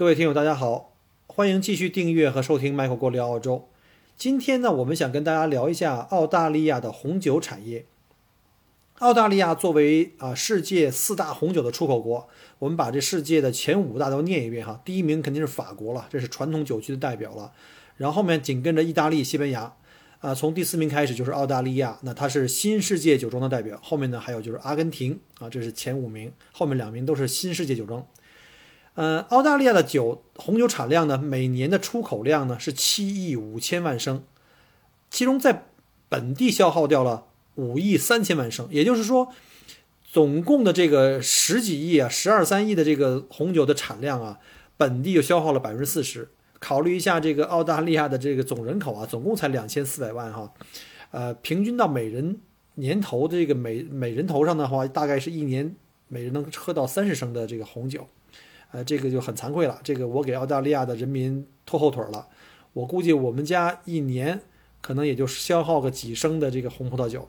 各位听友，大家好，欢迎继续订阅和收听 Michael 郭聊澳洲。今天呢，我们想跟大家聊一下澳大利亚的红酒产业。澳大利亚作为啊世界四大红酒的出口国，我们把这世界的前五大都念一遍哈。第一名肯定是法国了，这是传统酒区的代表了。然后后面紧跟着意大利、西班牙，啊，从第四名开始就是澳大利亚，那它是新世界酒庄的代表。后面呢还有就是阿根廷啊，这是前五名，后面两名都是新世界酒庄。呃，澳大利亚的酒红酒产量呢，每年的出口量呢是七亿五千万升，其中在本地消耗掉了五亿三千万升，也就是说，总共的这个十几亿啊，十二三亿的这个红酒的产量啊，本地就消耗了百分之四十。考虑一下这个澳大利亚的这个总人口啊，总共才两千四百万哈，呃，平均到每人年头这个每每人头上的话，大概是一年每人能喝到三十升的这个红酒。呃，这个就很惭愧了，这个我给澳大利亚的人民拖后腿了。我估计我们家一年可能也就消耗个几升的这个红葡萄酒，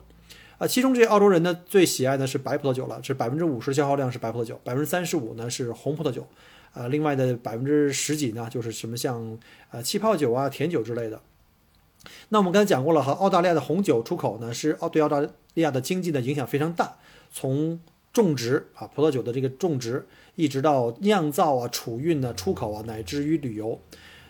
啊，其中这澳洲人呢最喜爱的是白葡萄酒了，是百分之五十消耗量是白葡萄酒，百分之三十五呢是红葡萄酒，啊，另外的百分之十几呢就是什么像呃气泡酒啊、甜酒之类的。那我们刚才讲过了哈，澳大利亚的红酒出口呢是澳对澳大利亚的经济的影响非常大，从种植啊葡萄酒的这个种植。一直到酿造啊、储运呢、出口啊，乃至于旅游。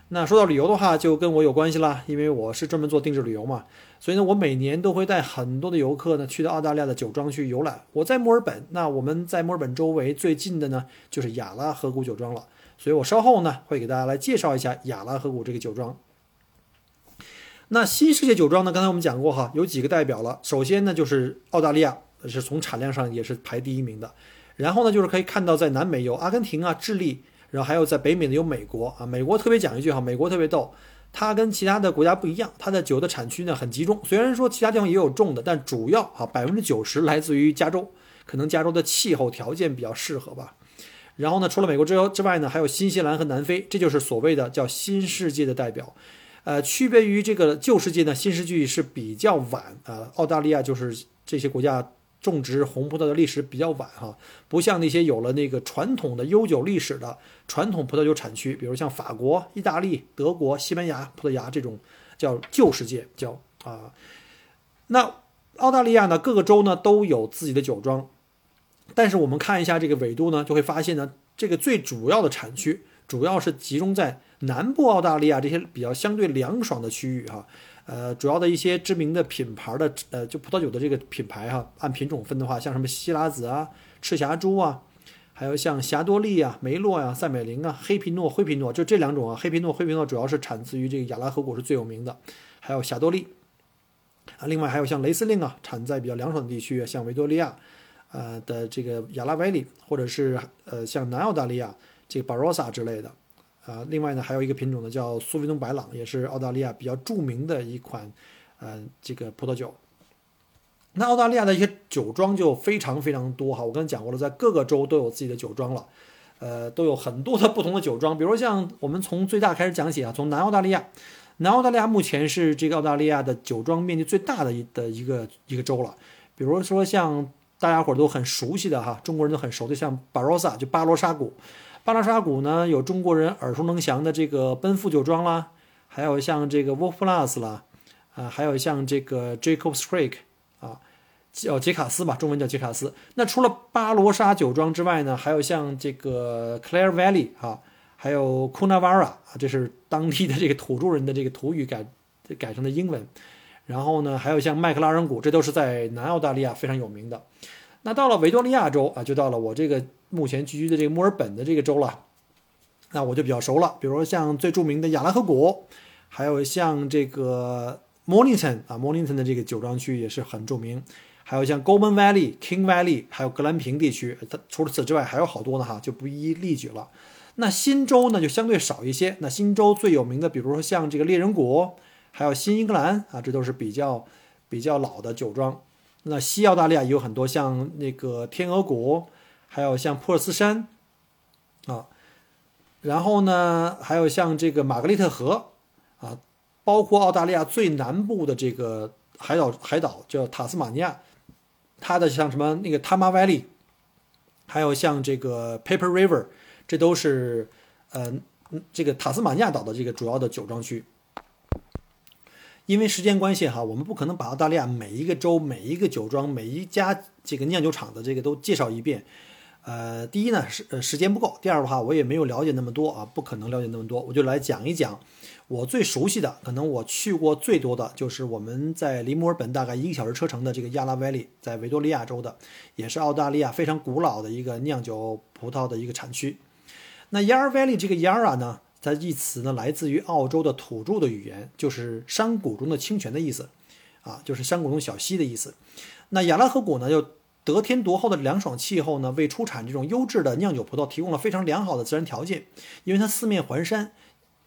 那说到旅游的话，就跟我有关系啦，因为我是专门做定制旅游嘛，所以呢，我每年都会带很多的游客呢去到澳大利亚的酒庄去游览。我在墨尔本，那我们在墨尔本周围最近的呢就是亚拉河谷酒庄了，所以我稍后呢会给大家来介绍一下亚拉河谷这个酒庄。那新世界酒庄呢，刚才我们讲过哈，有几个代表了。首先呢就是澳大利亚，是从产量上也是排第一名的。然后呢，就是可以看到，在南美有阿根廷啊、智利，然后还有在北美的有美国啊。美国特别讲一句哈，美国特别逗，它跟其他的国家不一样，它的酒的产区呢很集中。虽然说其他地方也有种的，但主要啊百分之九十来自于加州，可能加州的气候条件比较适合吧。然后呢，除了美国之之外呢，还有新西兰和南非，这就是所谓的叫新世界的代表。呃，区别于这个旧世界呢，新世纪是比较晚啊。澳大利亚就是这些国家。种植红葡萄的历史比较晚哈，不像那些有了那个传统的悠久历史的传统葡萄酒产区，比如像法国、意大利、德国、西班牙、葡萄牙这种叫旧世界，叫啊。那澳大利亚呢，各个州呢都有自己的酒庄，但是我们看一下这个纬度呢，就会发现呢，这个最主要的产区主要是集中在南部澳大利亚这些比较相对凉爽的区域哈。呃，主要的一些知名的品牌的呃，就葡萄酒的这个品牌哈，按品种分的话，像什么希拉子啊、赤霞珠啊，还有像霞多丽啊、梅洛呀、赛美林啊、黑皮诺、灰皮诺，就这两种啊。黑皮诺、灰皮诺主要是产自于这个亚拉河谷是最有名的，还有霞多丽啊。另外还有像雷司令啊，产在比较凉爽的地区，像维多利亚呃的这个亚拉维里，或者是呃像南澳大利亚这个巴罗萨之类的。啊，另外呢，还有一个品种呢，叫苏维东白朗，也是澳大利亚比较著名的一款，呃，这个葡萄酒。那澳大利亚的一些酒庄就非常非常多哈，我刚才讲过了，在各个州都有自己的酒庄了，呃，都有很多的不同的酒庄。比如像我们从最大开始讲起啊，从南澳大利亚，南澳大利亚目前是这个澳大利亚的酒庄面积最大的一的一个一个州了。比如说像大家伙都很熟悉的哈，中国人都很熟的，像巴罗萨，就巴罗沙谷。巴拉沙谷呢，有中国人耳熟能详的这个奔富酒庄啦，还有像这个 Wolf Plus 啦，啊，还有像这个 Jacob's Creek 啊，叫杰卡斯吧，中文叫杰卡斯。那除了巴罗沙酒庄之外呢，还有像这个 Clare Valley 啊，还有 CUNAVARA 啊，这是当地的这个土著人的这个土语改改成的英文。然后呢，还有像麦克拉人谷，这都是在南澳大利亚非常有名的。那到了维多利亚州啊，就到了我这个目前居住的这个墨尔本的这个州了，那我就比较熟了。比如说像最著名的亚拉河谷，还有像这个 Mornington 啊，Mornington 的这个酒庄区也是很著名。还有像 Goldman Valley、King Valley，还有格兰平地区。它除了此之外还有好多呢哈，就不一一例举了。那新州呢就相对少一些。那新州最有名的，比如说像这个猎人谷，还有新英格兰啊，这都是比较比较老的酒庄。那西澳大利亚也有很多，像那个天鹅谷，还有像珀斯山啊。然后呢，还有像这个玛格丽特河啊，包括澳大利亚最南部的这个海岛海岛叫塔斯马尼亚。它的像什么那个 Tama Valley，还有像这个 Paper River，这都是呃这个塔斯马尼亚岛的这个主要的酒庄区。因为时间关系哈，我们不可能把澳大利亚每一个州、每一个酒庄、每一家这个酿酒厂的这个都介绍一遍。呃，第一呢是呃时间不够，第二的话我也没有了解那么多啊，不可能了解那么多，我就来讲一讲。我最熟悉的，可能我去过最多的就是我们在离墨尔本大概一个小时车程的这个亚拉 Valley，在维多利亚州的，也是澳大利亚非常古老的一个酿酒葡萄的一个产区。那 Yarra Valley 这个 Yara 呢，它一词呢来自于澳洲的土著的语言，就是山谷中的清泉的意思，啊，就是山谷中小溪的意思。那亚拉河谷呢，又得天独厚的凉爽气候呢，为出产这种优质的酿酒葡萄提供了非常良好的自然条件，因为它四面环山。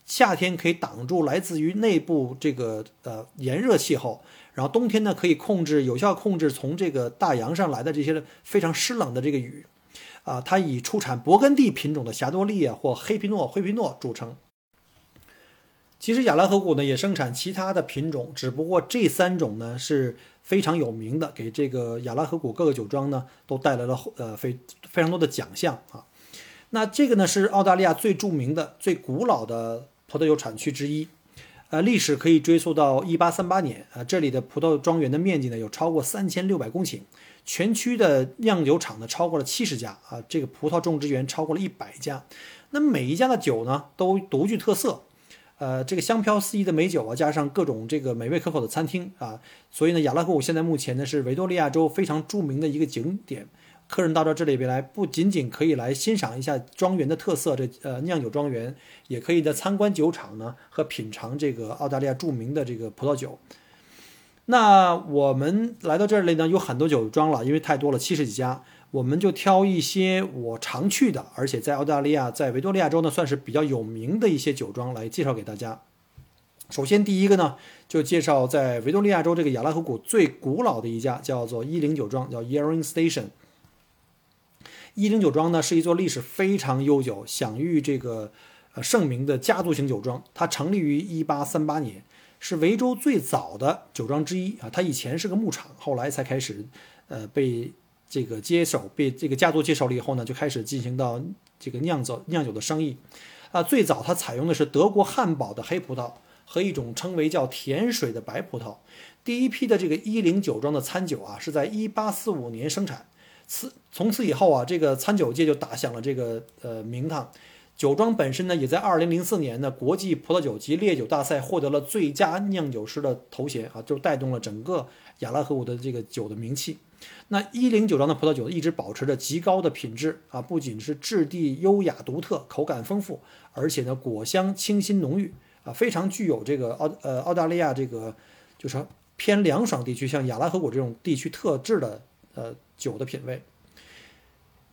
夏天可以挡住来自于内部这个呃炎热气候，然后冬天呢可以控制有效控制从这个大洋上来的这些非常湿冷的这个雨，啊，它以出产勃艮第品种的霞多丽啊或黑皮诺、灰皮诺著称。其实亚拉河谷呢也生产其他的品种，只不过这三种呢是非常有名的，给这个亚拉河谷各个酒庄呢都带来了呃非非常多的奖项啊。那这个呢是澳大利亚最著名的、最古老的。葡萄酒产区之一，呃，历史可以追溯到一八三八年，啊，这里的葡萄庄园的面积呢有超过三千六百公顷，全区的酿酒厂呢超过了七十家，啊，这个葡萄种植园超过了一百家，那每一家的酒呢都独具特色，呃，这个香飘四溢的美酒啊，加上各种这个美味可口的餐厅啊，所以呢，亚拉河谷现在目前呢是维多利亚州非常著名的一个景点。客人到到这里边来，不仅仅可以来欣赏一下庄园的特色，这呃酿酒庄园，也可以在参观酒厂呢和品尝这个澳大利亚著名的这个葡萄酒。那我们来到这里呢，有很多酒庄了，因为太多了，七十几家，我们就挑一些我常去的，而且在澳大利亚在维多利亚州呢算是比较有名的一些酒庄来介绍给大家。首先第一个呢，就介绍在维多利亚州这个亚拉河谷最古老的一家，叫做伊灵酒庄，叫 Yering Station。伊灵酒庄呢是一座历史非常悠久、享誉这个呃盛名的家族型酒庄。它成立于1838年，是维州最早的酒庄之一啊。它以前是个牧场，后来才开始呃被这个接手，被这个家族接手了以后呢，就开始进行到这个酿造酿酒的生意啊。最早它采用的是德国汉堡的黑葡萄和一种称为叫甜水的白葡萄。第一批的这个一零酒庄的餐酒啊，是在一八四五年生产。此从此以后啊，这个餐酒界就打响了这个呃名堂。酒庄本身呢，也在二零零四年的国际葡萄酒及烈酒大赛获得了最佳酿酒师的头衔啊，就带动了整个亚拉河谷的这个酒的名气。那一零酒庄的葡萄酒一直保持着极高的品质啊，不仅是质地优雅独特，口感丰富，而且呢果香清新浓郁啊，非常具有这个澳呃澳大利亚这个就是偏凉爽地区，像亚拉河谷这种地区特质的呃。酒的品味。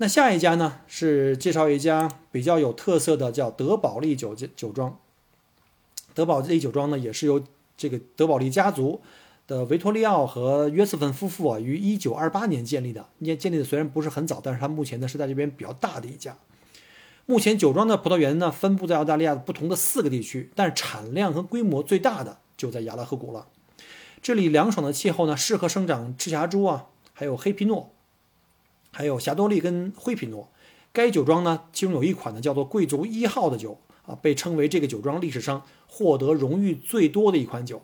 那下一家呢，是介绍一家比较有特色的，叫德宝利酒酒庄。德宝利酒庄呢，也是由这个德宝利家族的维托利奥和约瑟芬夫妇啊，于一九二八年建立的。建建立的虽然不是很早，但是它目前呢是在这边比较大的一家。目前酒庄的葡萄园呢，分布在澳大利亚不同的四个地区，但是产量和规模最大的就在亚拉河谷了。这里凉爽的气候呢，适合生长赤霞珠啊。还有黑皮诺，还有霞多丽跟灰皮诺。该酒庄呢，其中有一款呢叫做贵族一号的酒啊，被称为这个酒庄历史上获得荣誉最多的一款酒。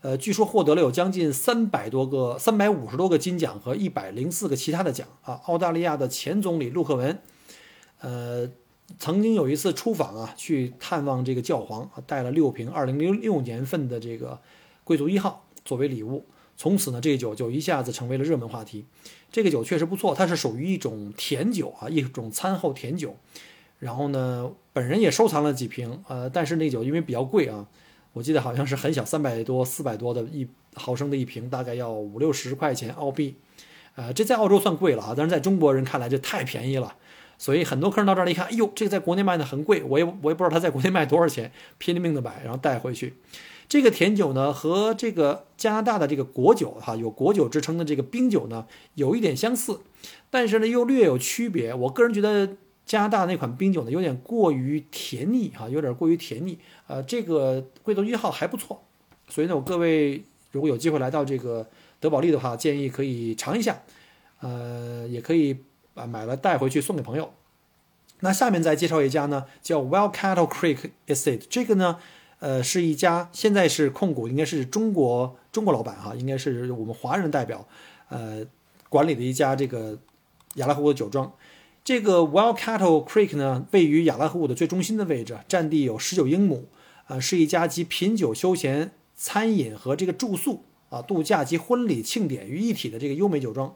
呃，据说获得了有将近三百多个、三百五十多个金奖和一百零四个其他的奖啊。澳大利亚的前总理陆克文，呃，曾经有一次出访啊，去探望这个教皇，啊带了六瓶二零零六年份的这个贵族一号作为礼物。从此呢，这个酒就一下子成为了热门话题。这个酒确实不错，它是属于一种甜酒啊，一种餐后甜酒。然后呢，本人也收藏了几瓶，呃，但是那酒因为比较贵啊，我记得好像是很小，三百多、四百多的一毫升的一瓶，大概要五六十块钱澳币。呃，这在澳洲算贵了啊，但是在中国人看来这太便宜了。所以很多客人到这儿一看，哎呦，这个在国内卖的很贵，我也我也不知道他在国内卖多少钱，拼了命的买，然后带回去。这个甜酒呢，和这个加拿大的这个果酒哈，有果酒之称的这个冰酒呢，有一点相似，但是呢又略有区别。我个人觉得加拿大那款冰酒呢，有点过于甜腻哈，有点过于甜腻。呃，这个贵州一号还不错，所以呢，我各位如果有机会来到这个德保利的话，建议可以尝一下，呃，也可以。啊，买了带回去送给朋友。那下面再介绍一家呢，叫 Well Cattle Creek Estate。这个呢，呃，是一家现在是控股，应该是中国中国老板哈，应该是我们华人代表，呃，管理的一家这个亚拉河谷的酒庄。这个 Wild Cattle Creek 呢，位于亚拉河谷的最中心的位置，占地有十九英亩，呃，是一家集品酒、休闲、餐饮和这个住宿啊、度假及婚礼庆典于一体的这个优美酒庄。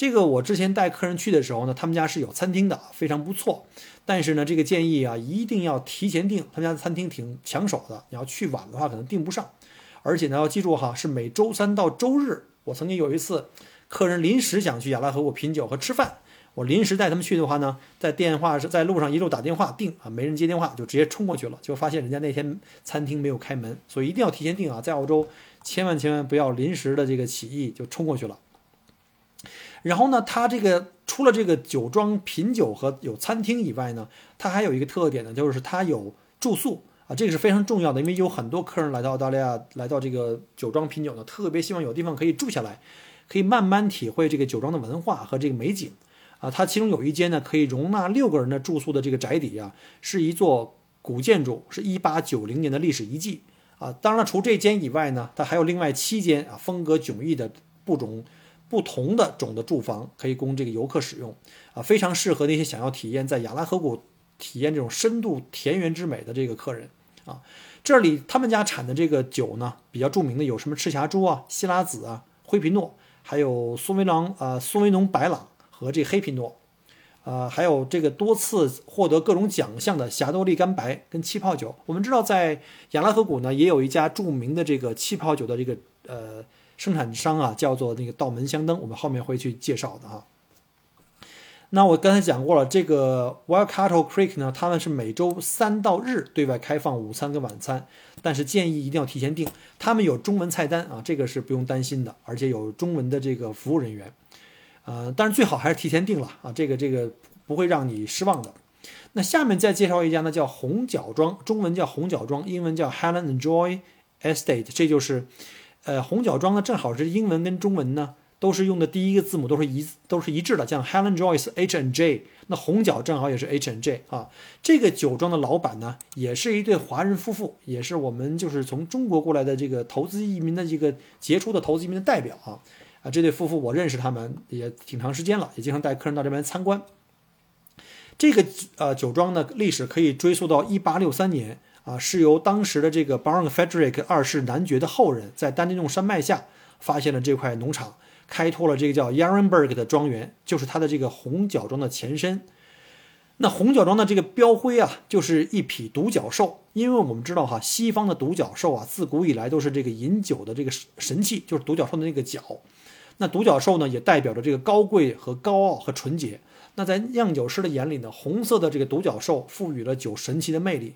这个我之前带客人去的时候呢，他们家是有餐厅的，非常不错。但是呢，这个建议啊，一定要提前订。他们家的餐厅挺抢手的，你要去晚的话可能订不上。而且呢，要记住哈，是每周三到周日。我曾经有一次，客人临时想去亚拉河谷品酒和吃饭，我临时带他们去的话呢，在电话是在路上一路打电话订啊，没人接电话，就直接冲过去了，就发现人家那天餐厅没有开门，所以一定要提前订啊，在澳洲千万千万不要临时的这个起意就冲过去了。然后呢，它这个除了这个酒庄品酒和有餐厅以外呢，它还有一个特点呢，就是它有住宿啊，这个是非常重要的，因为有很多客人来到澳大利亚，来到这个酒庄品酒呢，特别希望有地方可以住下来，可以慢慢体会这个酒庄的文化和这个美景啊。它其中有一间呢，可以容纳六个人的住宿的这个宅邸啊，是一座古建筑，是一八九零年的历史遗迹啊。当然了，除这间以外呢，它还有另外七间啊，风格迥异的不种。不同的种的住房可以供这个游客使用，啊，非常适合那些想要体验在雅拉河谷体验这种深度田园之美的这个客人，啊，这里他们家产的这个酒呢，比较著名的有什么赤霞珠啊、希拉子啊、灰皮诺，还有苏维朗啊、苏维农白朗和这黑皮诺，啊，还有这个多次获得各种奖项的霞多丽干白跟气泡酒。我们知道在雅拉河谷呢，也有一家著名的这个气泡酒的这个呃。生产商啊，叫做那个道门香灯，我们后面会去介绍的啊。那我刚才讲过了，这个 Wild Cattle Creek 呢，他们是每周三到日对外开放午餐跟晚餐，但是建议一定要提前订。他们有中文菜单啊，这个是不用担心的，而且有中文的这个服务人员。呃，但是最好还是提前订了啊，这个这个不会让你失望的。那下面再介绍一家呢，叫红角庄，中文叫红角庄，英文叫 Helen and Joy Estate，这就是。呃，红角庄呢，正好是英文跟中文呢，都是用的第一个字母都是一都是一致的，像 Helen Joyce H and J，那红角正好也是 H and J 啊。这个酒庄的老板呢，也是一对华人夫妇，也是我们就是从中国过来的这个投资移民的这个杰出的投资移民的代表啊。啊，这对夫妇我认识他们也挺长时间了，也经常带客人到这边参观。这个呃酒庄呢，历史可以追溯到1863年。啊，是由当时的这个 Baron Frederick 二世男爵的后人在丹尼弄山脉下发现了这块农场，开拓了这个叫 Yarenberg 的庄园，就是它的这个红角庄的前身。那红角庄的这个标徽啊，就是一匹独角兽，因为我们知道哈，西方的独角兽啊，自古以来都是这个饮酒的这个神器，就是独角兽的那个角。那独角兽呢，也代表着这个高贵和高傲和纯洁。那在酿酒师的眼里呢，红色的这个独角兽赋予了酒神奇的魅力。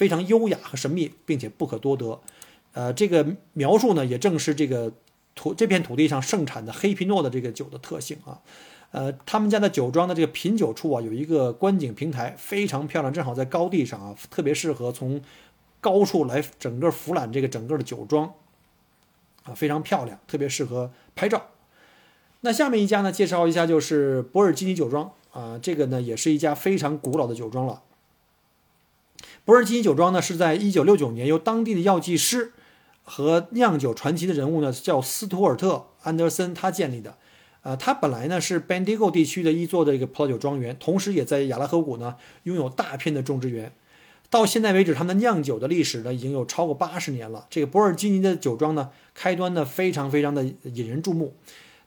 非常优雅和神秘，并且不可多得，呃，这个描述呢，也正是这个土这片土地上盛产的黑皮诺的这个酒的特性啊，呃，他们家的酒庄的这个品酒处啊，有一个观景平台，非常漂亮，正好在高地上啊，特别适合从高处来整个俯览这个整个的酒庄，啊，非常漂亮，特别适合拍照。那下面一家呢，介绍一下就是博尔基尼酒庄啊，这个呢，也是一家非常古老的酒庄了。博尔基尼酒庄呢，是在一九六九年由当地的药剂师和酿酒传奇的人物呢，叫斯图尔特·安德森他建立的。呃，他本来呢是 Bendigo 地区的一座的一个葡萄酒庄园，同时也在亚拉河谷呢拥有大片的种植园。到现在为止，他们的酿酒的历史呢已经有超过八十年了。这个博尔基尼的酒庄呢，开端呢非常非常的引人注目。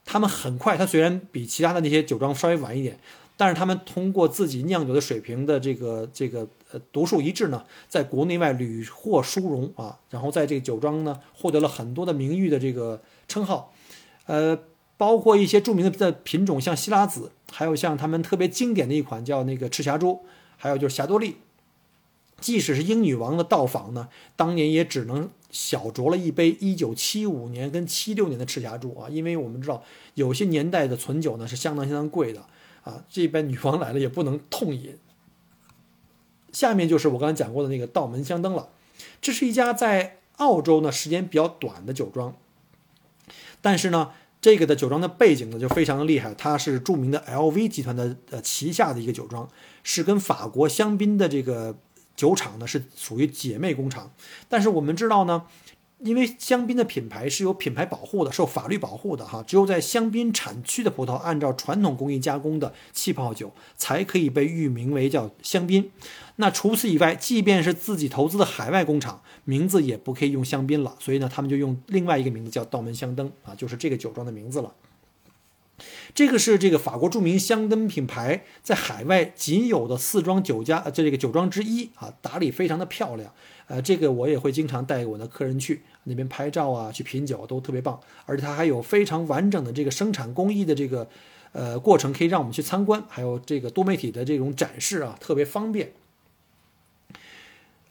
他们很快，他虽然比其他的那些酒庄稍微晚一点，但是他们通过自己酿酒的水平的这个这个。独树一帜呢，在国内外屡获殊荣啊，然后在这个酒庄呢获得了很多的名誉的这个称号，呃，包括一些著名的品种，像希拉子，还有像他们特别经典的一款叫那个赤霞珠，还有就是霞多丽。即使是英女王的到访呢，当年也只能小酌了一杯1975年跟76年的赤霞珠啊，因为我们知道有些年代的存酒呢是相当相当贵的啊，这边女王来了也不能痛饮。下面就是我刚才讲过的那个道门香灯了，这是一家在澳洲呢时间比较短的酒庄，但是呢，这个的酒庄的背景呢就非常的厉害，它是著名的 LV 集团的呃旗下的一个酒庄，是跟法国香槟的这个。酒厂呢是属于姐妹工厂，但是我们知道呢，因为香槟的品牌是有品牌保护的，受法律保护的哈，只有在香槟产区的葡萄按照传统工艺加工的气泡酒才可以被誉名为叫香槟。那除此以外，即便是自己投资的海外工厂，名字也不可以用香槟了，所以呢，他们就用另外一个名字叫道门香灯啊，就是这个酒庄的名字了。这个是这个法国著名香灯品牌在海外仅有的四庄酒家，呃，这个酒庄之一啊，打理非常的漂亮，呃，这个我也会经常带我的客人去那边拍照啊，去品酒都特别棒，而且它还有非常完整的这个生产工艺的这个呃过程，可以让我们去参观，还有这个多媒体的这种展示啊，特别方便。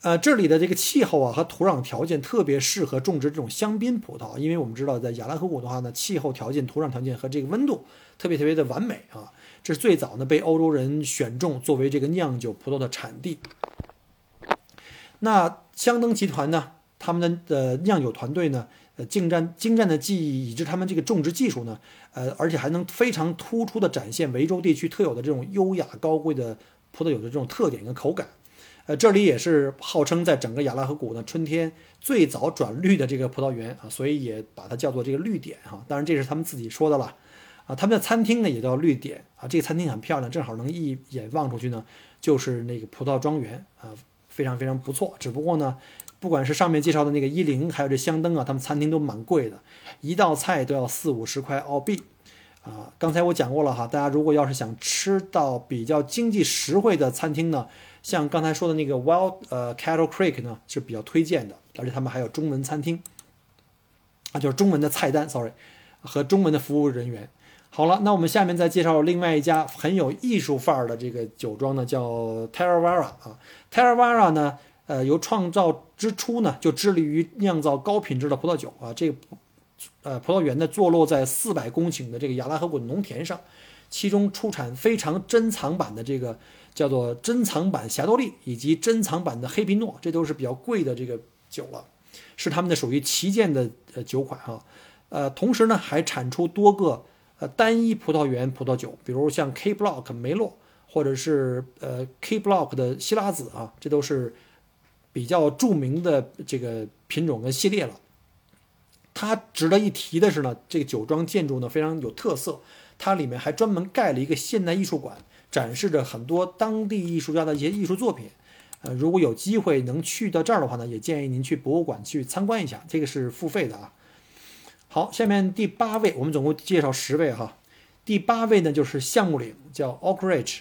呃，这里的这个气候啊和土壤条件特别适合种植这种香槟葡萄，因为我们知道在亚拉河谷的话呢，气候条件、土壤条件和这个温度特别特别的完美啊，这是最早呢被欧洲人选中作为这个酿酒葡萄的产地。那香灯集团呢，他们的呃酿酒团队呢，呃精湛精湛的技艺以及他们这个种植技术呢，呃而且还能非常突出的展现维州地区特有的这种优雅高贵的葡萄酒的这种特点跟口感。呃，这里也是号称在整个亚拉河谷呢春天最早转绿的这个葡萄园啊，所以也把它叫做这个绿点哈。当然这是他们自己说的了啊。他们的餐厅呢也叫绿点啊，这个餐厅很漂亮，正好能一眼望出去呢就是那个葡萄庄园啊，非常非常不错。只不过呢，不管是上面介绍的那个一零，还有这香灯啊，他们餐厅都蛮贵的，一道菜都要四五十块澳币啊。刚才我讲过了哈，大家如果要是想吃到比较经济实惠的餐厅呢。像刚才说的那个 Wild 呃 Cattle Creek 呢是比较推荐的，而且他们还有中文餐厅，啊就是中文的菜单，sorry，和中文的服务人员。好了，那我们下面再介绍另外一家很有艺术范儿的这个酒庄呢，叫 Terravara 啊。Terravara 呢，呃，由创造之初呢就致力于酿造高品质的葡萄酒啊。这个呃葡萄园呢坐落在四百公顷的这个亚拉河谷农田上，其中出产非常珍藏版的这个。叫做珍藏版霞多丽以及珍藏版的黑皮诺，这都是比较贵的这个酒了，是他们的属于旗舰的呃酒款哈。呃，同时呢还产出多个呃单一葡萄园葡萄酒，比如像 K Block 梅洛，或者是呃 K Block 的希拉子啊，这都是比较著名的这个品种跟系列了。它值得一提的是呢，这个酒庄建筑呢非常有特色，它里面还专门盖了一个现代艺术馆。展示着很多当地艺术家的一些艺术作品，呃，如果有机会能去到这儿的话呢，也建议您去博物馆去参观一下，这个是付费的啊。好，下面第八位，我们总共介绍十位哈，第八位呢就是橡木岭，叫 Oak Ridge，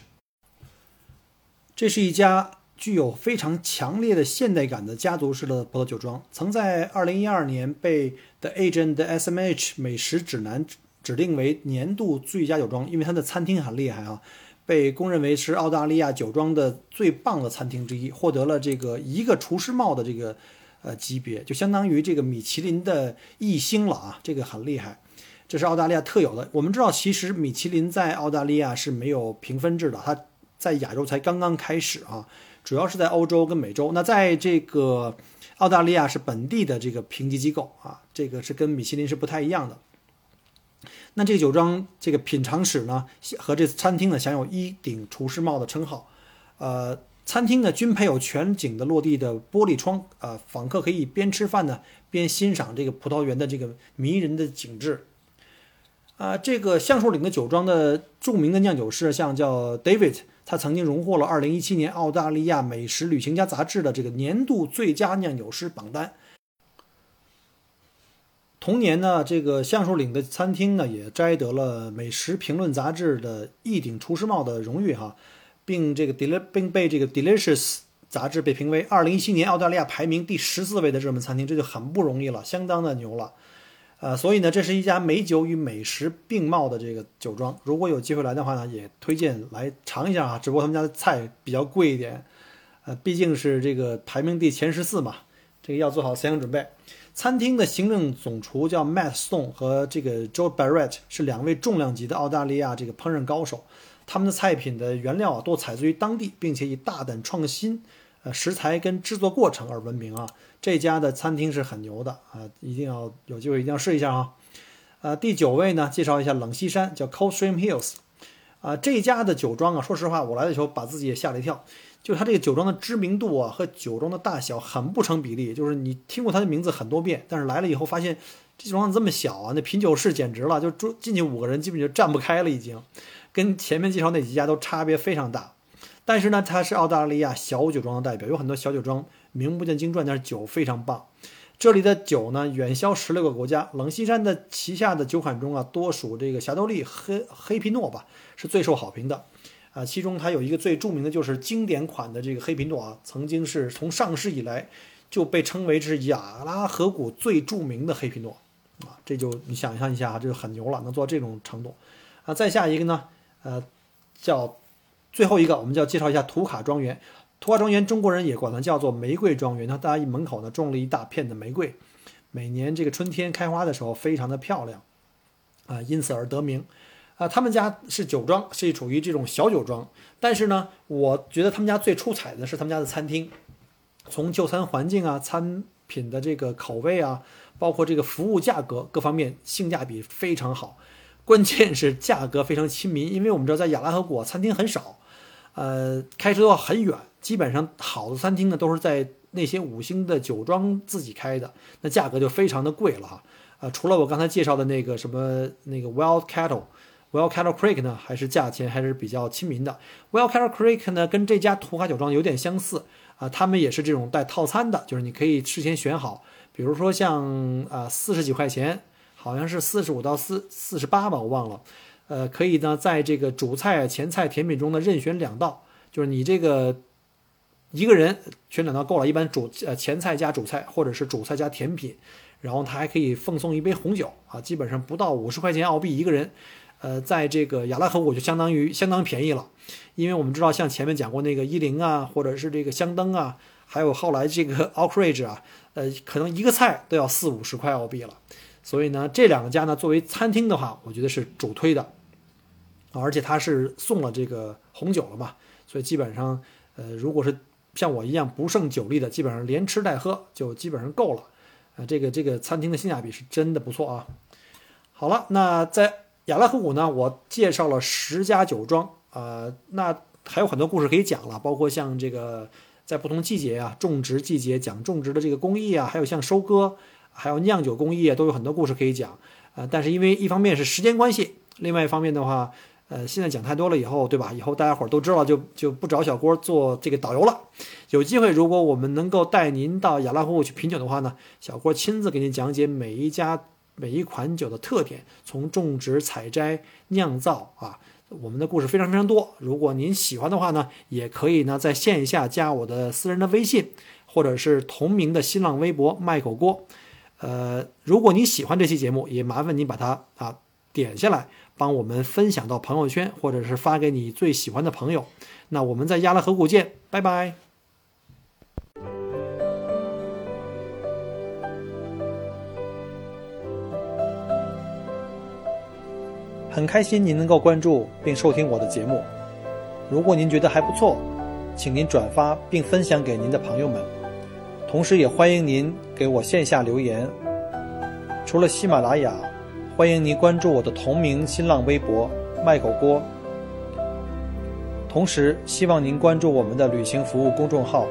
这是一家具有非常强烈的现代感的家族式的葡萄酒庄，曾在2012年被 The Agent SMH 美食指南指定为年度最佳酒庄，因为它的餐厅很厉害啊。被公认为是澳大利亚酒庄的最棒的餐厅之一，获得了这个一个厨师帽的这个呃级别，就相当于这个米其林的一星了啊，这个很厉害。这是澳大利亚特有的。我们知道，其实米其林在澳大利亚是没有评分制的，它在亚洲才刚刚开始啊，主要是在欧洲跟美洲。那在这个澳大利亚是本地的这个评级机构啊，这个是跟米其林是不太一样的。那这个酒庄这个品尝室呢，和这餐厅呢，享有一顶厨师帽的称号。呃，餐厅呢均配有全景的落地的玻璃窗，啊，访客可以边吃饭呢，边欣赏这个葡萄园的这个迷人的景致。啊，这个橡树岭的酒庄的著名的酿酒师，像叫 David，他曾经荣获了2017年澳大利亚美食旅行家杂志的这个年度最佳酿酒师榜单。同年呢，这个橡树岭的餐厅呢也摘得了《美食评论》杂志的一顶厨师帽的荣誉哈，并这个 del 并被这个 Delicious 杂志被评为2017年澳大利亚排名第十四位的热门餐厅，这就很不容易了，相当的牛了。呃，所以呢，这是一家美酒与美食并茂的这个酒庄。如果有机会来的话呢，也推荐来尝一下啊。只不过他们家的菜比较贵一点，呃，毕竟是这个排名第前十四嘛，这个要做好思想准备。餐厅的行政总厨叫 Matt Stone 和这个 Joe Barrett 是两位重量级的澳大利亚这个烹饪高手。他们的菜品的原料啊，都采自于当地，并且以大胆创新，呃，食材跟制作过程而闻名啊。这家的餐厅是很牛的啊，一定要有机会一定要试一下啊。呃，第九位呢，介绍一下冷溪山，叫 Coldstream Hills，啊，这家的酒庄啊，说实话，我来的时候把自己也吓了一跳，就它这个酒庄的知名度啊和酒庄的大小很不成比例，就是你听过它的名字很多遍，但是来了以后发现这酒庄这么小啊，那品酒室简直了，就住进去五个人基本就站不开了已经。跟前面介绍那几家都差别非常大，但是呢，它是澳大利亚小酒庄的代表，有很多小酒庄名不见经传，但是酒非常棒。这里的酒呢，远销十六个国家。冷溪山的旗下的酒款中啊，多属这个霞多丽黑黑皮诺吧，是最受好评的。啊，其中它有一个最著名的就是经典款的这个黑皮诺啊，曾经是从上市以来就被称为是亚拉河谷最著名的黑皮诺啊，这就你想象一下啊，这就很牛了，能做到这种程度啊。再下一个呢？呃，叫最后一个，我们就要介绍一下图卡庄园。图卡庄园，中国人也管它叫做玫瑰庄园。那大家门口呢种了一大片的玫瑰，每年这个春天开花的时候非常的漂亮啊，因此而得名。啊，他们家是酒庄，是处于这种小酒庄。但是呢，我觉得他们家最出彩的是他们家的餐厅，从就餐环境啊、餐品的这个口味啊，包括这个服务价格各方面，性价比非常好。关键是价格非常亲民，因为我们知道在亚拉河谷餐厅很少，呃，开车要很远，基本上好的餐厅呢都是在那些五星的酒庄自己开的，那价格就非常的贵了哈。呃，除了我刚才介绍的那个什么那个 Wild Cattle，Wild Cattle Creek 呢，还是价钱还是比较亲民的。Wild Cattle Creek 呢跟这家图卡酒庄有点相似啊，他们也是这种带套餐的，就是你可以事先选好，比如说像啊四十几块钱。好像是四十五到四四十八吧，我忘了。呃，可以呢，在这个主菜、前菜、甜品中呢任选两道，就是你这个一个人选两道够了。一般主呃前菜加主菜，或者是主菜加甜品，然后他还可以奉送一杯红酒啊，基本上不到五十块钱澳币一个人。呃，在这个亚拉河谷就相当于相当便宜了，因为我们知道像前面讲过那个伊林啊，或者是这个香登啊，还有后来这个 Oakridge 啊，呃，可能一个菜都要四五十块澳币了。所以呢，这两个家呢，作为餐厅的话，我觉得是主推的，而且他是送了这个红酒了嘛，所以基本上，呃，如果是像我一样不胜酒力的，基本上连吃带喝就基本上够了，呃，这个这个餐厅的性价比是真的不错啊。好了，那在亚拉河谷呢，我介绍了十家酒庄，呃，那还有很多故事可以讲了，包括像这个在不同季节啊，种植季节讲种植的这个工艺啊，还有像收割。还有酿酒工艺啊，都有很多故事可以讲，呃，但是因为一方面是时间关系，另外一方面的话，呃，现在讲太多了以后，对吧？以后大家伙都知道，就就不找小郭做这个导游了。有机会，如果我们能够带您到亚拉湖去品酒的话呢，小郭亲自给您讲解每一家每一款酒的特点，从种植、采摘、酿造啊，我们的故事非常非常多。如果您喜欢的话呢，也可以呢在线下加我的私人的微信，或者是同名的新浪微博“麦口锅”。呃，如果你喜欢这期节目，也麻烦你把它啊点下来，帮我们分享到朋友圈，或者是发给你最喜欢的朋友。那我们在亚拉河谷见，拜拜。很开心您能够关注并收听我的节目。如果您觉得还不错，请您转发并分享给您的朋友们。同时，也欢迎您给我线下留言。除了喜马拉雅，欢迎您关注我的同名新浪微博“麦狗锅”。同时，希望您关注我们的旅行服务公众号，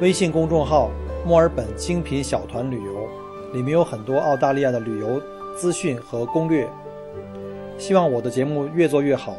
微信公众号“墨尔本精品小团旅游”，里面有很多澳大利亚的旅游资讯和攻略。希望我的节目越做越好。